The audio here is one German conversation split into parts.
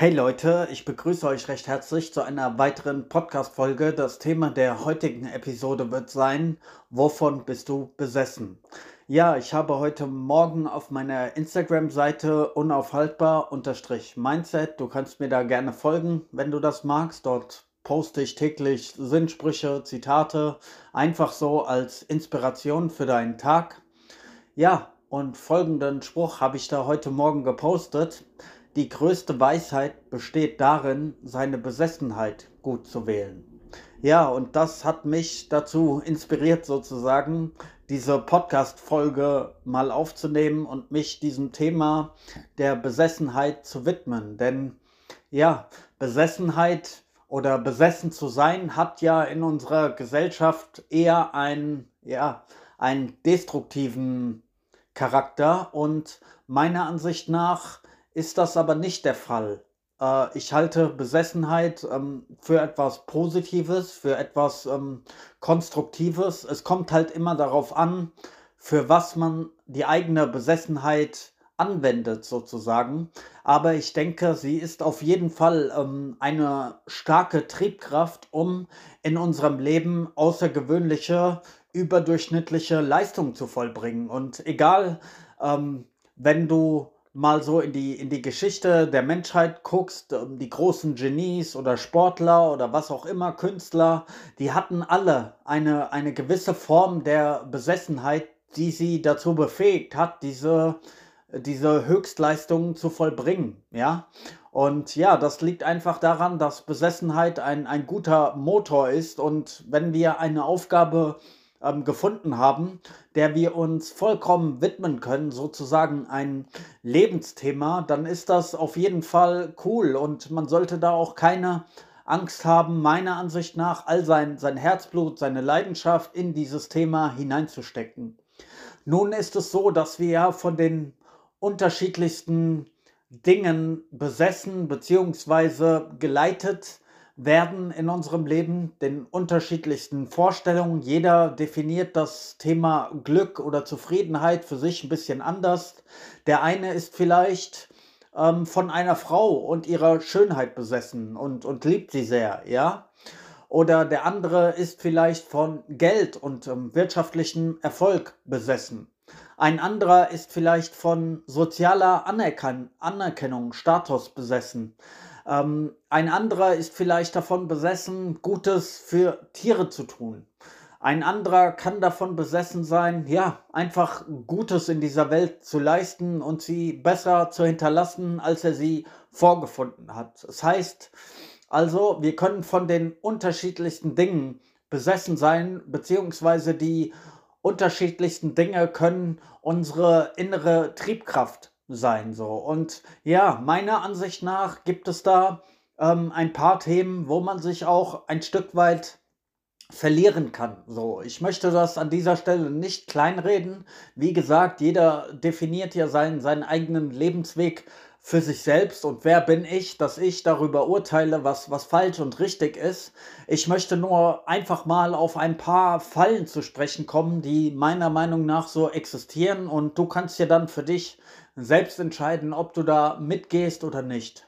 Hey Leute, ich begrüße euch recht herzlich zu einer weiteren Podcast-Folge. Das Thema der heutigen Episode wird sein: Wovon bist du besessen? Ja, ich habe heute Morgen auf meiner Instagram-Seite unaufhaltbar-mindset. Du kannst mir da gerne folgen, wenn du das magst. Dort poste ich täglich Sinnsprüche, Zitate, einfach so als Inspiration für deinen Tag. Ja, und folgenden Spruch habe ich da heute Morgen gepostet. Die größte Weisheit besteht darin, seine Besessenheit gut zu wählen. Ja, und das hat mich dazu inspiriert, sozusagen, diese Podcast-Folge mal aufzunehmen und mich diesem Thema der Besessenheit zu widmen. Denn ja, Besessenheit oder besessen zu sein hat ja in unserer Gesellschaft eher einen, ja, einen destruktiven Charakter und meiner Ansicht nach ist das aber nicht der Fall. Äh, ich halte Besessenheit ähm, für etwas Positives, für etwas ähm, Konstruktives. Es kommt halt immer darauf an, für was man die eigene Besessenheit anwendet sozusagen. Aber ich denke, sie ist auf jeden Fall ähm, eine starke Triebkraft, um in unserem Leben außergewöhnliche, überdurchschnittliche Leistungen zu vollbringen. Und egal, ähm, wenn du mal so in die, in die Geschichte der Menschheit guckst, ähm, die großen Genies oder Sportler oder was auch immer, Künstler, die hatten alle eine, eine gewisse Form der Besessenheit, die sie dazu befähigt hat, diese, diese Höchstleistungen zu vollbringen. Ja? Und ja, das liegt einfach daran, dass Besessenheit ein, ein guter Motor ist und wenn wir eine Aufgabe ähm, gefunden haben, der wir uns vollkommen widmen können, sozusagen ein Lebensthema, dann ist das auf jeden Fall cool und man sollte da auch keine Angst haben, meiner Ansicht nach, all sein, sein Herzblut, seine Leidenschaft in dieses Thema hineinzustecken. Nun ist es so, dass wir ja von den unterschiedlichsten Dingen besessen bzw. geleitet werden in unserem Leben, den unterschiedlichsten Vorstellungen. Jeder definiert das Thema Glück oder Zufriedenheit für sich ein bisschen anders. Der eine ist vielleicht ähm, von einer Frau und ihrer Schönheit besessen und, und liebt sie sehr, ja. Oder der andere ist vielleicht von Geld und ähm, wirtschaftlichem Erfolg besessen. Ein anderer ist vielleicht von sozialer Anerkan Anerkennung, Status besessen. Ähm, ein anderer ist vielleicht davon besessen, Gutes für Tiere zu tun. Ein anderer kann davon besessen sein, ja, einfach Gutes in dieser Welt zu leisten und sie besser zu hinterlassen, als er sie vorgefunden hat. Das heißt also, wir können von den unterschiedlichsten Dingen besessen sein, beziehungsweise die unterschiedlichsten Dinge können unsere innere Triebkraft sein. So. Und ja, meiner Ansicht nach gibt es da ähm, ein paar Themen, wo man sich auch ein Stück weit verlieren kann. So, ich möchte das an dieser Stelle nicht kleinreden. Wie gesagt, jeder definiert ja seinen, seinen eigenen Lebensweg für sich selbst und wer bin ich, dass ich darüber urteile, was, was falsch und richtig ist. Ich möchte nur einfach mal auf ein paar Fallen zu sprechen kommen, die meiner Meinung nach so existieren und du kannst ja dann für dich selbst entscheiden, ob du da mitgehst oder nicht.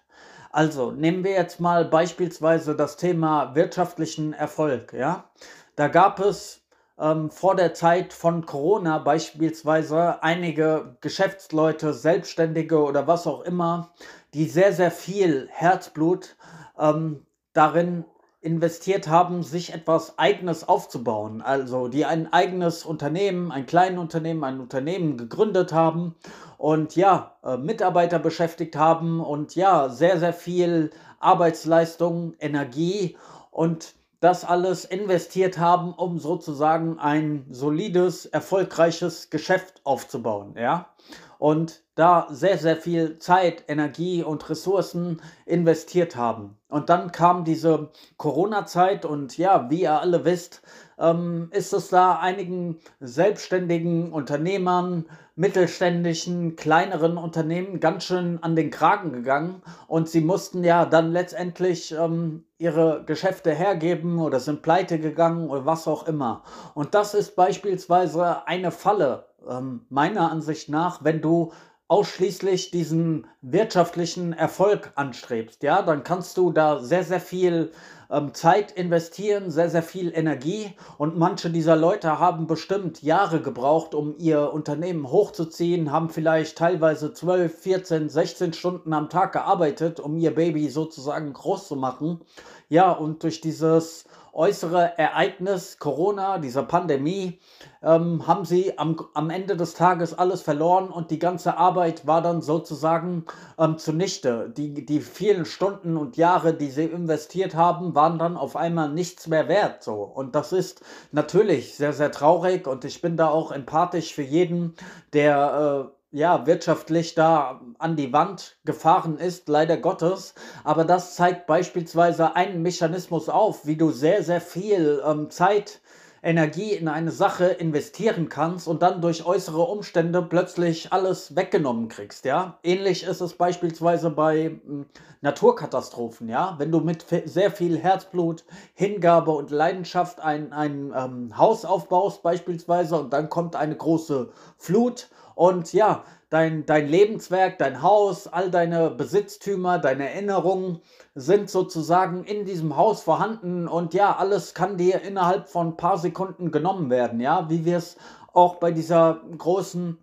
Also nehmen wir jetzt mal beispielsweise das Thema wirtschaftlichen Erfolg. Ja, da gab es ähm, vor der Zeit von Corona beispielsweise einige Geschäftsleute, Selbstständige oder was auch immer, die sehr sehr viel Herzblut ähm, darin investiert haben, sich etwas Eigenes aufzubauen. Also die ein eigenes Unternehmen, ein kleines Unternehmen, ein Unternehmen gegründet haben und ja, äh, Mitarbeiter beschäftigt haben und ja, sehr, sehr viel Arbeitsleistung, Energie und das alles investiert haben, um sozusagen ein solides, erfolgreiches Geschäft aufzubauen, ja. Und da sehr, sehr viel Zeit, Energie und Ressourcen investiert haben. Und dann kam diese Corona-Zeit und ja, wie ihr alle wisst, ähm, ist es da einigen selbstständigen Unternehmern, mittelständischen, kleineren Unternehmen ganz schön an den Kragen gegangen und sie mussten ja dann letztendlich ähm, ihre Geschäfte hergeben oder sind pleite gegangen oder was auch immer. Und das ist beispielsweise eine Falle, ähm, meiner Ansicht nach, wenn du ausschließlich diesen wirtschaftlichen Erfolg anstrebst, ja, dann kannst du da sehr, sehr viel ähm, Zeit investieren, sehr, sehr viel Energie und manche dieser Leute haben bestimmt Jahre gebraucht, um ihr Unternehmen hochzuziehen, haben vielleicht teilweise 12, 14, 16 Stunden am Tag gearbeitet, um ihr Baby sozusagen groß zu machen. Ja, und durch dieses äußere Ereignis, Corona, dieser Pandemie, ähm, haben sie am, am Ende des Tages alles verloren und die ganze Arbeit war dann sozusagen ähm, zunichte. Die, die vielen Stunden und Jahre, die sie investiert haben, waren dann auf einmal nichts mehr wert. So. Und das ist natürlich sehr, sehr traurig und ich bin da auch empathisch für jeden, der... Äh, ja, wirtschaftlich da an die Wand gefahren ist, leider Gottes. Aber das zeigt beispielsweise einen Mechanismus auf, wie du sehr, sehr viel ähm, Zeit, Energie in eine Sache investieren kannst und dann durch äußere Umstände plötzlich alles weggenommen kriegst, ja. Ähnlich ist es beispielsweise bei hm, Naturkatastrophen, ja. Wenn du mit sehr viel Herzblut, Hingabe und Leidenschaft ein, ein ähm, Haus aufbaust beispielsweise und dann kommt eine große Flut und ja, dein, dein Lebenswerk, dein Haus, all deine Besitztümer, deine Erinnerungen sind sozusagen in diesem Haus vorhanden. Und ja, alles kann dir innerhalb von ein paar Sekunden genommen werden, ja, wie wir es auch bei dieser großen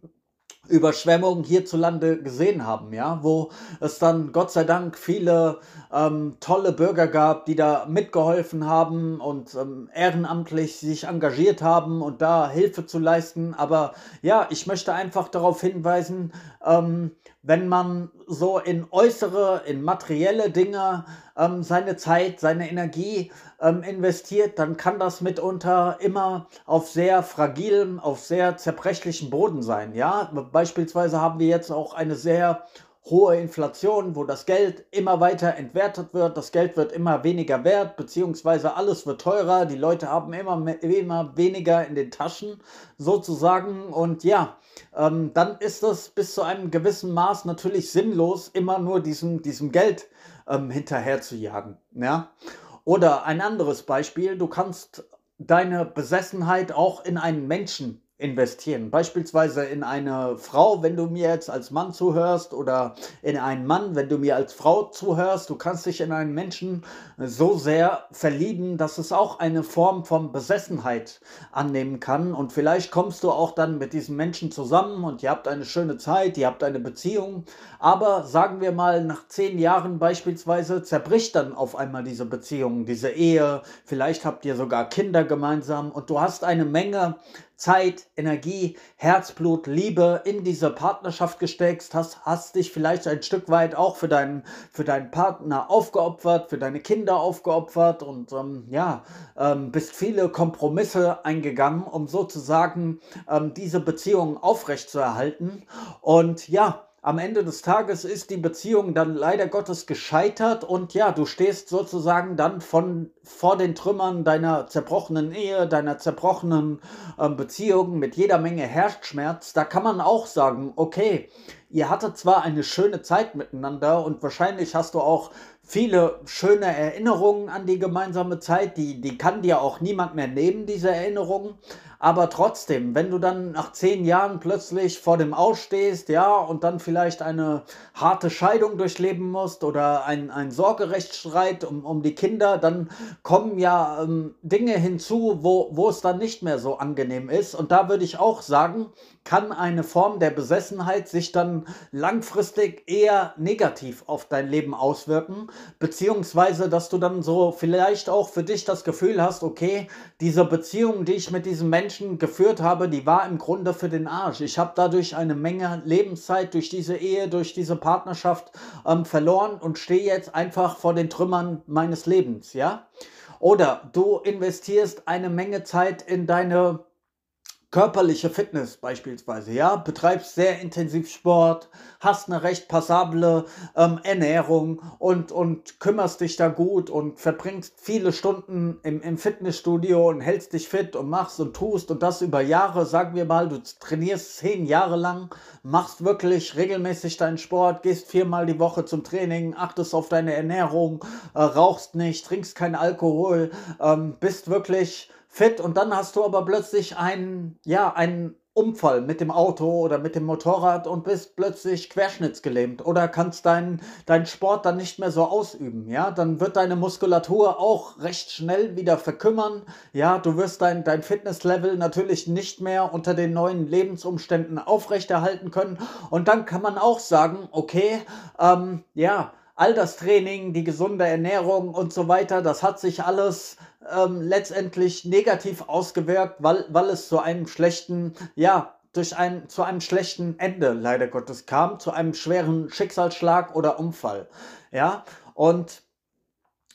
Überschwemmungen hierzulande gesehen haben, ja, wo es dann Gott sei Dank viele ähm, tolle Bürger gab, die da mitgeholfen haben und ähm, ehrenamtlich sich engagiert haben und da Hilfe zu leisten. Aber ja, ich möchte einfach darauf hinweisen, ähm, wenn man so in äußere, in materielle Dinge ähm, seine Zeit, seine Energie ähm, investiert, dann kann das mitunter immer auf sehr fragilem, auf sehr zerbrechlichem Boden sein. Ja, beispielsweise haben wir jetzt auch eine sehr hohe Inflation, wo das Geld immer weiter entwertet wird, das Geld wird immer weniger wert, beziehungsweise alles wird teurer, die Leute haben immer, immer weniger in den Taschen sozusagen und ja, ähm, dann ist es bis zu einem gewissen Maß natürlich sinnlos, immer nur diesem, diesem Geld ähm, hinterher zu jagen. Ja? Oder ein anderes Beispiel, du kannst deine Besessenheit auch in einen Menschen investieren. Beispielsweise in eine Frau, wenn du mir jetzt als Mann zuhörst, oder in einen Mann, wenn du mir als Frau zuhörst. Du kannst dich in einen Menschen so sehr verlieben, dass es auch eine Form von Besessenheit annehmen kann. Und vielleicht kommst du auch dann mit diesem Menschen zusammen und ihr habt eine schöne Zeit, ihr habt eine Beziehung. Aber sagen wir mal, nach zehn Jahren beispielsweise zerbricht dann auf einmal diese Beziehung, diese Ehe. Vielleicht habt ihr sogar Kinder gemeinsam und du hast eine Menge Zeit, Energie, Herzblut, Liebe in diese Partnerschaft gesteckt, hast, hast dich vielleicht ein Stück weit auch für deinen, für deinen Partner aufgeopfert, für deine Kinder aufgeopfert und ähm, ja, ähm, bist viele Kompromisse eingegangen, um sozusagen ähm, diese Beziehung aufrechtzuerhalten. Und ja, am Ende des Tages ist die Beziehung dann leider Gottes gescheitert und ja, du stehst sozusagen dann von, vor den Trümmern deiner zerbrochenen Ehe, deiner zerbrochenen äh, Beziehung mit jeder Menge Herzschmerz. Da kann man auch sagen, okay, ihr hattet zwar eine schöne Zeit miteinander und wahrscheinlich hast du auch viele schöne Erinnerungen an die gemeinsame Zeit, die, die kann dir auch niemand mehr nehmen, diese Erinnerungen. Aber trotzdem, wenn du dann nach zehn Jahren plötzlich vor dem Ausstehst, ja, und dann vielleicht eine harte Scheidung durchleben musst oder ein, ein Sorgerechtsstreit um, um die Kinder, dann kommen ja ähm, Dinge hinzu, wo, wo es dann nicht mehr so angenehm ist. Und da würde ich auch sagen, kann eine Form der Besessenheit sich dann langfristig eher negativ auf dein Leben auswirken, beziehungsweise dass du dann so vielleicht auch für dich das Gefühl hast, okay, diese Beziehung, die ich mit diesem Menschen geführt habe, die war im Grunde für den Arsch. Ich habe dadurch eine Menge Lebenszeit durch diese Ehe, durch diese Partnerschaft ähm, verloren und stehe jetzt einfach vor den Trümmern meines Lebens, ja? Oder du investierst eine Menge Zeit in deine körperliche Fitness beispielsweise, ja, betreibst sehr intensiv Sport, hast eine recht passable ähm, Ernährung und, und kümmerst dich da gut und verbringst viele Stunden im, im Fitnessstudio und hältst dich fit und machst und tust und das über Jahre, sagen wir mal, du trainierst zehn Jahre lang, machst wirklich regelmäßig deinen Sport, gehst viermal die Woche zum Training, achtest auf deine Ernährung, äh, rauchst nicht, trinkst keinen Alkohol, ähm, bist wirklich fit und dann hast du aber plötzlich einen, ja, einen Unfall mit dem Auto oder mit dem Motorrad und bist plötzlich querschnittsgelähmt oder kannst deinen dein Sport dann nicht mehr so ausüben, ja, dann wird deine Muskulatur auch recht schnell wieder verkümmern, ja, du wirst dein, dein Fitnesslevel natürlich nicht mehr unter den neuen Lebensumständen aufrechterhalten können. Und dann kann man auch sagen, okay, ähm, ja, all das Training, die gesunde Ernährung und so weiter, das hat sich alles ähm, letztendlich negativ ausgewirkt, weil, weil es zu einem schlechten, ja, durch ein, zu einem schlechten Ende leider Gottes kam, zu einem schweren Schicksalsschlag oder Unfall. Ja, und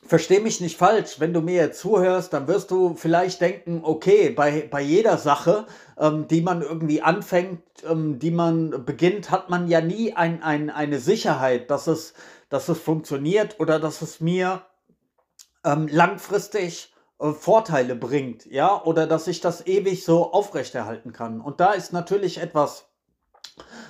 Versteh mich nicht falsch, wenn du mir jetzt zuhörst, dann wirst du vielleicht denken, okay, bei, bei jeder Sache, ähm, die man irgendwie anfängt, ähm, die man beginnt, hat man ja nie ein, ein, eine Sicherheit, dass es, dass es funktioniert oder dass es mir ähm, langfristig äh, Vorteile bringt, ja, oder dass ich das ewig so aufrechterhalten kann. Und da ist natürlich etwas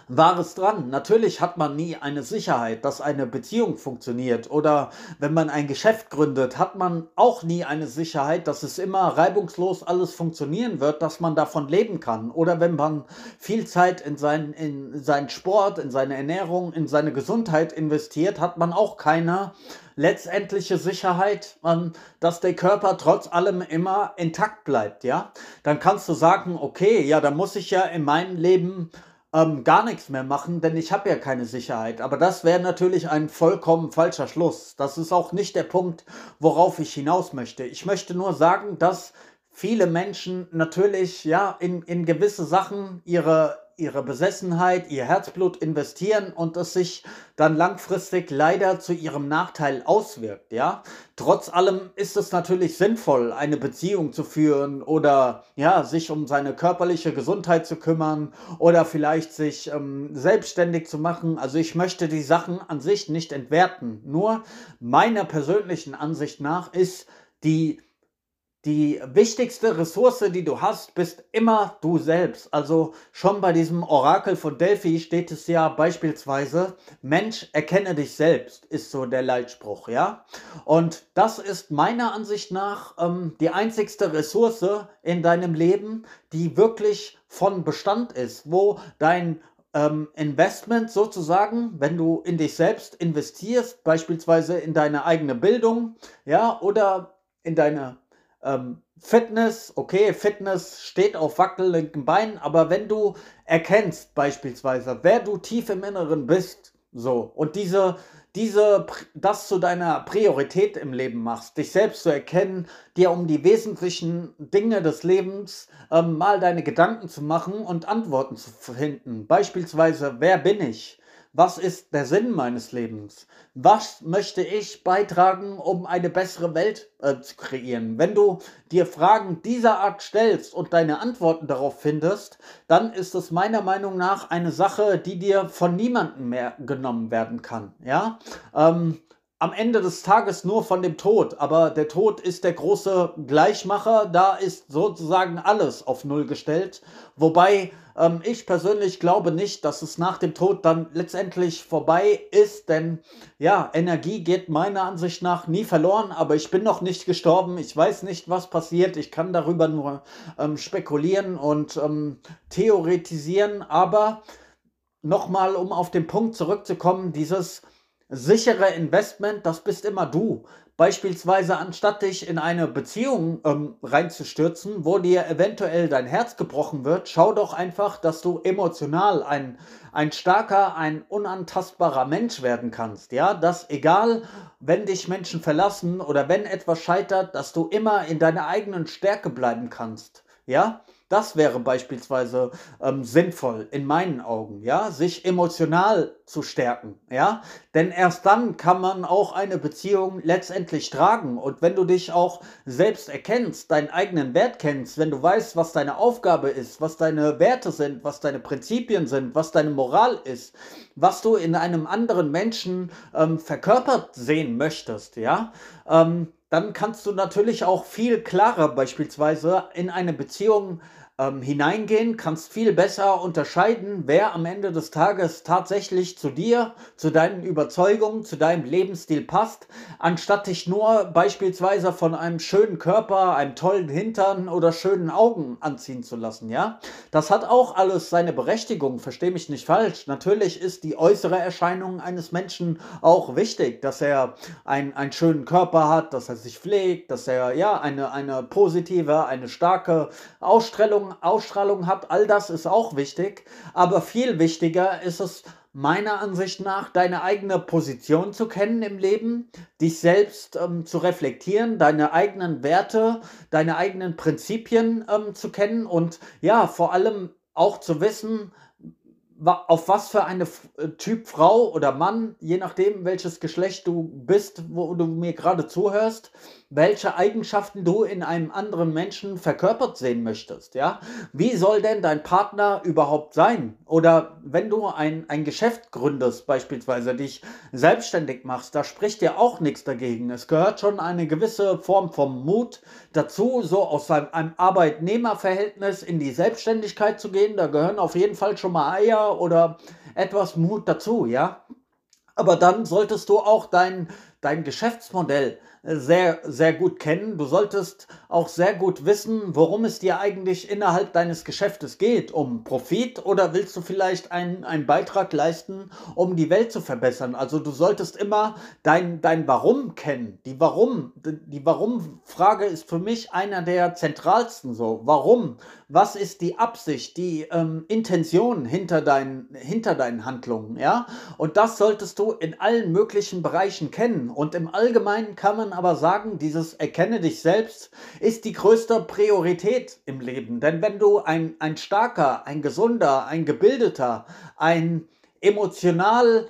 Wahres dran. Natürlich hat man nie eine Sicherheit, dass eine Beziehung funktioniert. Oder wenn man ein Geschäft gründet, hat man auch nie eine Sicherheit, dass es immer reibungslos alles funktionieren wird, dass man davon leben kann. Oder wenn man viel Zeit in, sein, in seinen Sport, in seine Ernährung, in seine Gesundheit investiert, hat man auch keine letztendliche Sicherheit, ähm, dass der Körper trotz allem immer intakt bleibt, ja, dann kannst du sagen, okay, ja, da muss ich ja in meinem Leben ähm, gar nichts mehr machen, denn ich habe ja keine Sicherheit. Aber das wäre natürlich ein vollkommen falscher Schluss. Das ist auch nicht der Punkt, worauf ich hinaus möchte. Ich möchte nur sagen, dass viele Menschen natürlich ja in, in gewisse Sachen ihre ihre Besessenheit, ihr Herzblut investieren und es sich dann langfristig leider zu ihrem Nachteil auswirkt, ja. Trotz allem ist es natürlich sinnvoll, eine Beziehung zu führen oder ja, sich um seine körperliche Gesundheit zu kümmern oder vielleicht sich ähm, selbstständig zu machen. Also ich möchte die Sachen an sich nicht entwerten. Nur meiner persönlichen Ansicht nach ist die die wichtigste Ressource, die du hast, bist immer du selbst. Also schon bei diesem Orakel von Delphi steht es ja beispielsweise, Mensch, erkenne dich selbst, ist so der Leitspruch, ja. Und das ist meiner Ansicht nach ähm, die einzigste Ressource in deinem Leben, die wirklich von Bestand ist, wo dein ähm, Investment sozusagen, wenn du in dich selbst investierst, beispielsweise in deine eigene Bildung, ja, oder in deine ähm, Fitness, okay, Fitness steht auf wackelnden Beinen, aber wenn du erkennst beispielsweise, wer du tief im Inneren bist, so, und diese, diese, das zu deiner Priorität im Leben machst, dich selbst zu erkennen, dir um die wesentlichen Dinge des Lebens ähm, mal deine Gedanken zu machen und Antworten zu finden. Beispielsweise, wer bin ich? Was ist der Sinn meines Lebens? Was möchte ich beitragen, um eine bessere Welt äh, zu kreieren? Wenn du dir Fragen dieser Art stellst und deine Antworten darauf findest, dann ist es meiner Meinung nach eine Sache, die dir von niemandem mehr genommen werden kann. Ja? Ähm, am Ende des Tages nur von dem Tod, aber der Tod ist der große Gleichmacher, da ist sozusagen alles auf Null gestellt, wobei ähm, ich persönlich glaube nicht, dass es nach dem Tod dann letztendlich vorbei ist, denn ja, Energie geht meiner Ansicht nach nie verloren, aber ich bin noch nicht gestorben, ich weiß nicht, was passiert, ich kann darüber nur ähm, spekulieren und ähm, theoretisieren, aber nochmal, um auf den Punkt zurückzukommen, dieses sichere Investment, das bist immer du. Beispielsweise, anstatt dich in eine Beziehung ähm, reinzustürzen, wo dir eventuell dein Herz gebrochen wird, schau doch einfach, dass du emotional ein, ein starker, ein unantastbarer Mensch werden kannst. Ja, dass egal, wenn dich Menschen verlassen oder wenn etwas scheitert, dass du immer in deiner eigenen Stärke bleiben kannst. Ja, das wäre beispielsweise ähm, sinnvoll in meinen Augen, ja, sich emotional zu stärken, ja, denn erst dann kann man auch eine Beziehung letztendlich tragen. Und wenn du dich auch selbst erkennst, deinen eigenen Wert kennst, wenn du weißt, was deine Aufgabe ist, was deine Werte sind, was deine Prinzipien sind, was deine Moral ist, was du in einem anderen Menschen ähm, verkörpert sehen möchtest, ja, ähm, dann kannst du natürlich auch viel klarer beispielsweise in eine Beziehung ähm, hineingehen, kannst viel besser unterscheiden, wer am Ende des Tages tatsächlich zu dir, zu deinen Überzeugungen, zu deinem Lebensstil passt, anstatt dich nur beispielsweise von einem schönen Körper, einem tollen Hintern oder schönen Augen anziehen zu lassen, ja? Das hat auch alles seine Berechtigung, versteh mich nicht falsch. Natürlich ist die äußere Erscheinung eines Menschen auch wichtig, dass er ein, einen schönen Körper hat, dass er sich pflegt, dass er ja eine, eine positive, eine starke Ausstellung Ausstrahlung, hat, all das ist auch wichtig. Aber viel wichtiger ist es meiner Ansicht nach, deine eigene Position zu kennen im Leben, dich selbst ähm, zu reflektieren, deine eigenen Werte, deine eigenen Prinzipien ähm, zu kennen und ja, vor allem auch zu wissen, auf was für eine äh, Typ Frau oder Mann, je nachdem welches Geschlecht du bist, wo du mir gerade zuhörst, welche Eigenschaften du in einem anderen Menschen verkörpert sehen möchtest, ja? Wie soll denn dein Partner überhaupt sein? Oder wenn du ein, ein Geschäft gründest, beispielsweise dich selbstständig machst, da spricht dir auch nichts dagegen. Es gehört schon eine gewisse Form von Mut dazu, so aus einem, einem Arbeitnehmerverhältnis in die Selbstständigkeit zu gehen. Da gehören auf jeden Fall schon mal Eier oder etwas Mut dazu, ja? Aber dann solltest du auch dein, dein Geschäftsmodell sehr, sehr gut kennen. Du solltest auch sehr gut wissen, worum es dir eigentlich innerhalb deines Geschäftes geht. Um Profit oder willst du vielleicht einen, einen Beitrag leisten, um die Welt zu verbessern? Also du solltest immer dein, dein Warum kennen. Die Warum, die Warum-Frage ist für mich einer der zentralsten so. Warum? Was ist die Absicht, die ähm, Intention hinter deinen, hinter deinen Handlungen? Ja? Und das solltest du in allen möglichen Bereichen kennen. Und im Allgemeinen kann man aber sagen, dieses Erkenne dich selbst ist die größte Priorität im Leben. Denn wenn du ein, ein starker, ein gesunder, ein gebildeter, ein emotional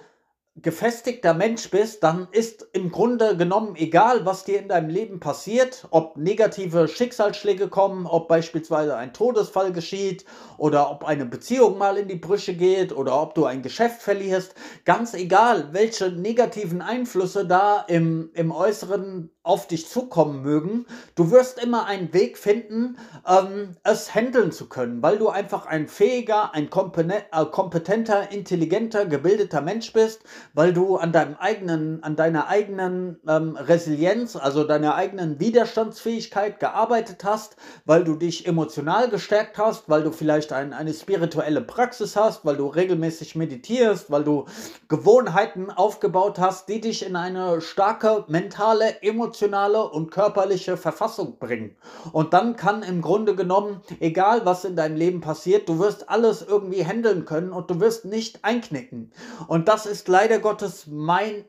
gefestigter Mensch bist, dann ist im Grunde genommen egal, was dir in deinem Leben passiert, ob negative Schicksalsschläge kommen, ob beispielsweise ein Todesfall geschieht oder ob eine Beziehung mal in die Brüche geht oder ob du ein Geschäft verlierst, ganz egal, welche negativen Einflüsse da im, im Äußeren auf dich zukommen mögen, du wirst immer einen Weg finden, ähm, es handeln zu können, weil du einfach ein fähiger, ein äh, kompetenter, intelligenter, gebildeter Mensch bist, weil du an deinem eigenen, an deiner eigenen ähm, Resilienz, also deiner eigenen Widerstandsfähigkeit gearbeitet hast, weil du dich emotional gestärkt hast, weil du vielleicht ein, eine spirituelle Praxis hast, weil du regelmäßig meditierst, weil du Gewohnheiten aufgebaut hast, die dich in eine starke mentale, emotionale emotionale und körperliche Verfassung bringen. Und dann kann im Grunde genommen, egal was in deinem Leben passiert, du wirst alles irgendwie handeln können und du wirst nicht einknicken. Und das ist leider Gottes mein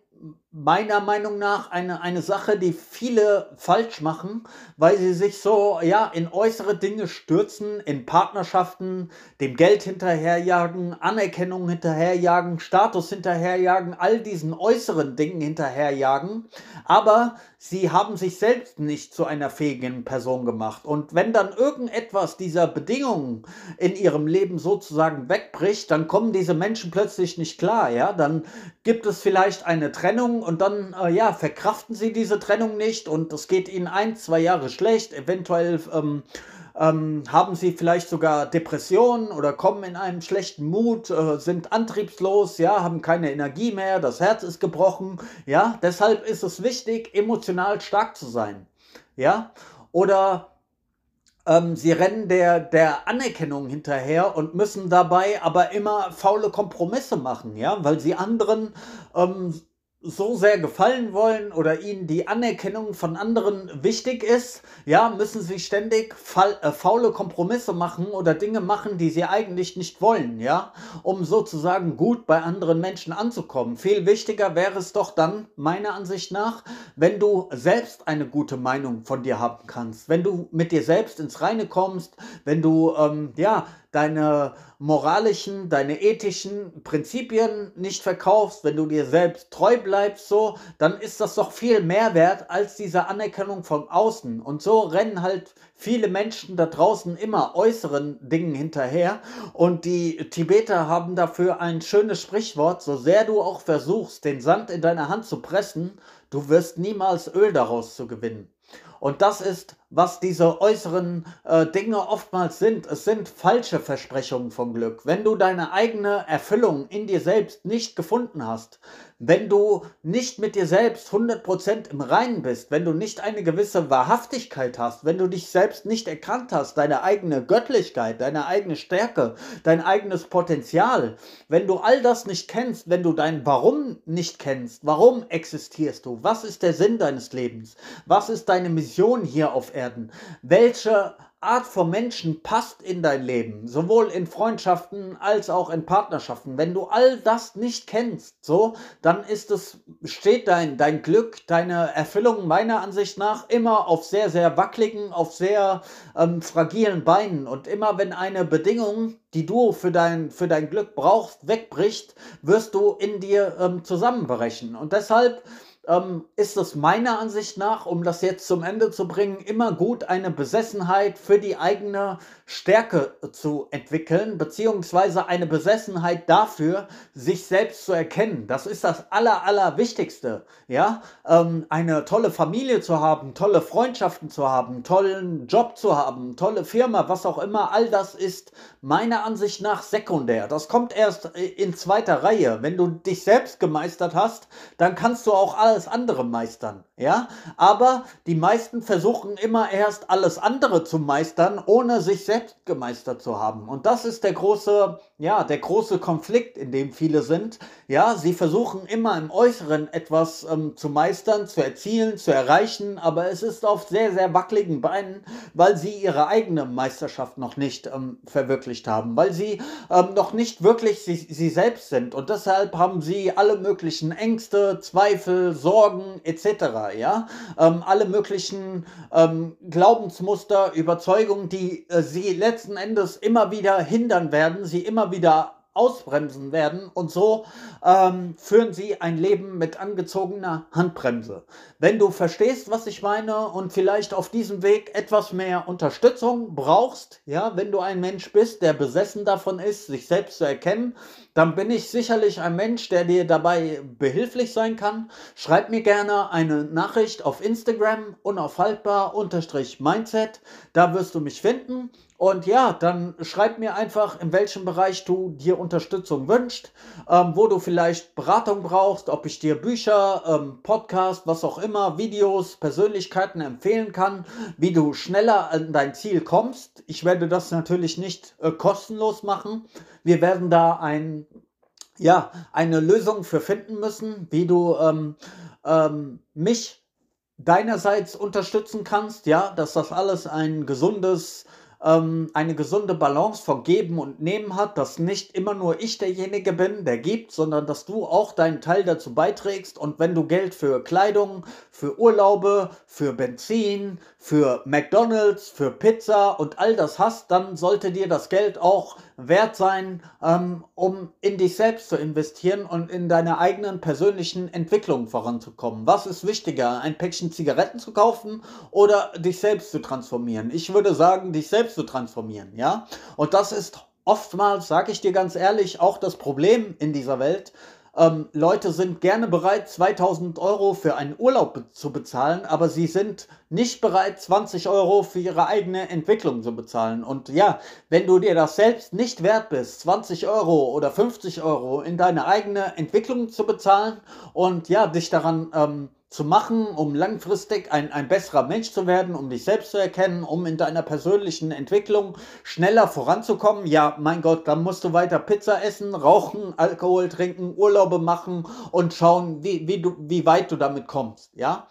meiner Meinung nach eine, eine Sache, die viele falsch machen, weil sie sich so ja in äußere Dinge stürzen, in Partnerschaften, dem Geld hinterherjagen, Anerkennung hinterherjagen, Status hinterherjagen, all diesen äußeren Dingen hinterherjagen, aber sie haben sich selbst nicht zu einer fähigen Person gemacht. Und wenn dann irgendetwas dieser Bedingungen in ihrem Leben sozusagen wegbricht, dann kommen diese Menschen plötzlich nicht klar, ja, dann gibt es vielleicht eine Trennung und dann äh, ja, verkraften sie diese Trennung nicht und es geht ihnen ein, zwei Jahre schlecht. Eventuell ähm, ähm, haben sie vielleicht sogar Depressionen oder kommen in einem schlechten Mut, äh, sind antriebslos, ja, haben keine Energie mehr, das Herz ist gebrochen, ja. Deshalb ist es wichtig, emotional stark zu sein, ja. Oder ähm, sie rennen der, der Anerkennung hinterher und müssen dabei aber immer faule Kompromisse machen, ja, weil sie anderen ähm, so sehr gefallen wollen oder ihnen die Anerkennung von anderen wichtig ist, ja, müssen sie ständig äh, faule Kompromisse machen oder Dinge machen, die sie eigentlich nicht wollen, ja, um sozusagen gut bei anderen Menschen anzukommen. Viel wichtiger wäre es doch dann, meiner Ansicht nach, wenn du selbst eine gute Meinung von dir haben kannst, wenn du mit dir selbst ins Reine kommst, wenn du, ähm, ja, deine moralischen, deine ethischen Prinzipien nicht verkaufst, wenn du dir selbst treu bleibst, so, dann ist das doch viel mehr wert als diese Anerkennung von außen. Und so rennen halt viele Menschen da draußen immer äußeren Dingen hinterher. Und die Tibeter haben dafür ein schönes Sprichwort, so sehr du auch versuchst, den Sand in deiner Hand zu pressen, du wirst niemals Öl daraus zu gewinnen. Und das ist, was diese äußeren äh, Dinge oftmals sind. Es sind falsche Versprechungen vom Glück. Wenn du deine eigene Erfüllung in dir selbst nicht gefunden hast, wenn du nicht mit dir selbst 100% im Reinen bist, wenn du nicht eine gewisse Wahrhaftigkeit hast, wenn du dich selbst nicht erkannt hast, deine eigene Göttlichkeit, deine eigene Stärke, dein eigenes Potenzial, wenn du all das nicht kennst, wenn du dein Warum nicht kennst, warum existierst du, was ist der Sinn deines Lebens, was ist deine Mission hier auf Erden, welche Art von Menschen passt in dein Leben, sowohl in Freundschaften als auch in Partnerschaften. Wenn du all das nicht kennst, so, dann ist es, steht dein, dein Glück, deine Erfüllung meiner Ansicht nach immer auf sehr, sehr wackeligen, auf sehr ähm, fragilen Beinen. Und immer wenn eine Bedingung, die du für dein, für dein Glück brauchst, wegbricht, wirst du in dir ähm, zusammenbrechen. Und deshalb ähm, ist es meiner Ansicht nach, um das jetzt zum Ende zu bringen, immer gut, eine Besessenheit für die eigene Stärke zu entwickeln, beziehungsweise eine Besessenheit dafür, sich selbst zu erkennen. Das ist das Aller, Allerwichtigste. Ja? Ähm, eine tolle Familie zu haben, tolle Freundschaften zu haben, tollen Job zu haben, tolle Firma, was auch immer, all das ist meiner Ansicht nach sekundär. Das kommt erst in zweiter Reihe. Wenn du dich selbst gemeistert hast, dann kannst du auch alles andere meistern. Ja? Aber die meisten versuchen immer erst alles andere zu meistern, ohne sich selbst gemeistert zu haben. Und das ist der große, ja, der große Konflikt, in dem viele sind. Ja, sie versuchen immer im Äußeren etwas ähm, zu meistern, zu erzielen, zu erreichen, aber es ist auf sehr, sehr wackeligen Beinen, weil sie ihre eigene Meisterschaft noch nicht ähm, verwirklicht haben, weil sie ähm, noch nicht wirklich sie, sie selbst sind. Und deshalb haben sie alle möglichen Ängste, Zweifel, Sorgen etc. Ja, ähm, alle möglichen ähm, Glaubensmuster, Überzeugungen, die äh, sie letzten Endes immer wieder hindern werden, sie immer wieder ausbremsen werden und so ähm, führen sie ein Leben mit angezogener Handbremse. Wenn du verstehst, was ich meine und vielleicht auf diesem Weg etwas mehr Unterstützung brauchst, ja, wenn du ein Mensch bist, der besessen davon ist, sich selbst zu erkennen, dann bin ich sicherlich ein Mensch, der dir dabei behilflich sein kann. Schreib mir gerne eine Nachricht auf Instagram unaufhaltbar-mindset. Da wirst du mich finden. Und ja, dann schreib mir einfach, in welchem Bereich du dir Unterstützung wünschst, ähm, wo du vielleicht Beratung brauchst, ob ich dir Bücher, ähm, Podcast, was auch immer, Videos, Persönlichkeiten empfehlen kann, wie du schneller an dein Ziel kommst. Ich werde das natürlich nicht äh, kostenlos machen. Wir werden da ein, ja, eine Lösung für finden müssen, wie du ähm, ähm mich deinerseits unterstützen kannst, ja, dass das alles ein gesundes ähm, eine gesunde Balance von Geben und Nehmen hat, dass nicht immer nur ich derjenige bin, der gibt, sondern dass du auch deinen Teil dazu beiträgst. Und wenn du Geld für Kleidung, für Urlaube, für Benzin, für McDonald's, für Pizza und all das hast, dann sollte dir das Geld auch wert sein, ähm, um in dich selbst zu investieren und in deine eigenen persönlichen Entwicklungen voranzukommen. Was ist wichtiger, ein Päckchen Zigaretten zu kaufen oder dich selbst zu transformieren? Ich würde sagen, dich selbst zu transformieren, ja? Und das ist oftmals, sage ich dir ganz ehrlich, auch das Problem in dieser Welt, ähm, Leute sind gerne bereit, 2000 Euro für einen Urlaub be zu bezahlen, aber sie sind nicht bereit, 20 Euro für ihre eigene Entwicklung zu bezahlen. Und ja, wenn du dir das selbst nicht wert bist, 20 Euro oder 50 Euro in deine eigene Entwicklung zu bezahlen und ja, dich daran ähm, zu machen, um langfristig ein, ein besserer Mensch zu werden, um dich selbst zu erkennen, um in deiner persönlichen Entwicklung schneller voranzukommen. Ja, mein Gott, dann musst du weiter Pizza essen, rauchen, Alkohol trinken, Urlaube machen und schauen, wie, wie, du, wie weit du damit kommst. Ja,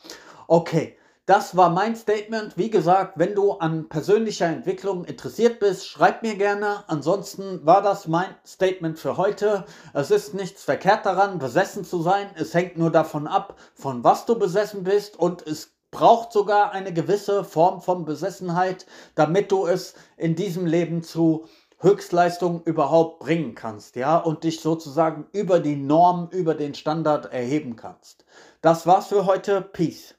okay. Das war mein Statement. Wie gesagt, wenn du an persönlicher Entwicklung interessiert bist, schreib mir gerne. Ansonsten war das mein Statement für heute. Es ist nichts verkehrt daran, besessen zu sein. Es hängt nur davon ab, von was du besessen bist und es braucht sogar eine gewisse Form von Besessenheit, damit du es in diesem Leben zu Höchstleistung überhaupt bringen kannst, ja, und dich sozusagen über die Norm, über den Standard erheben kannst. Das war's für heute. Peace.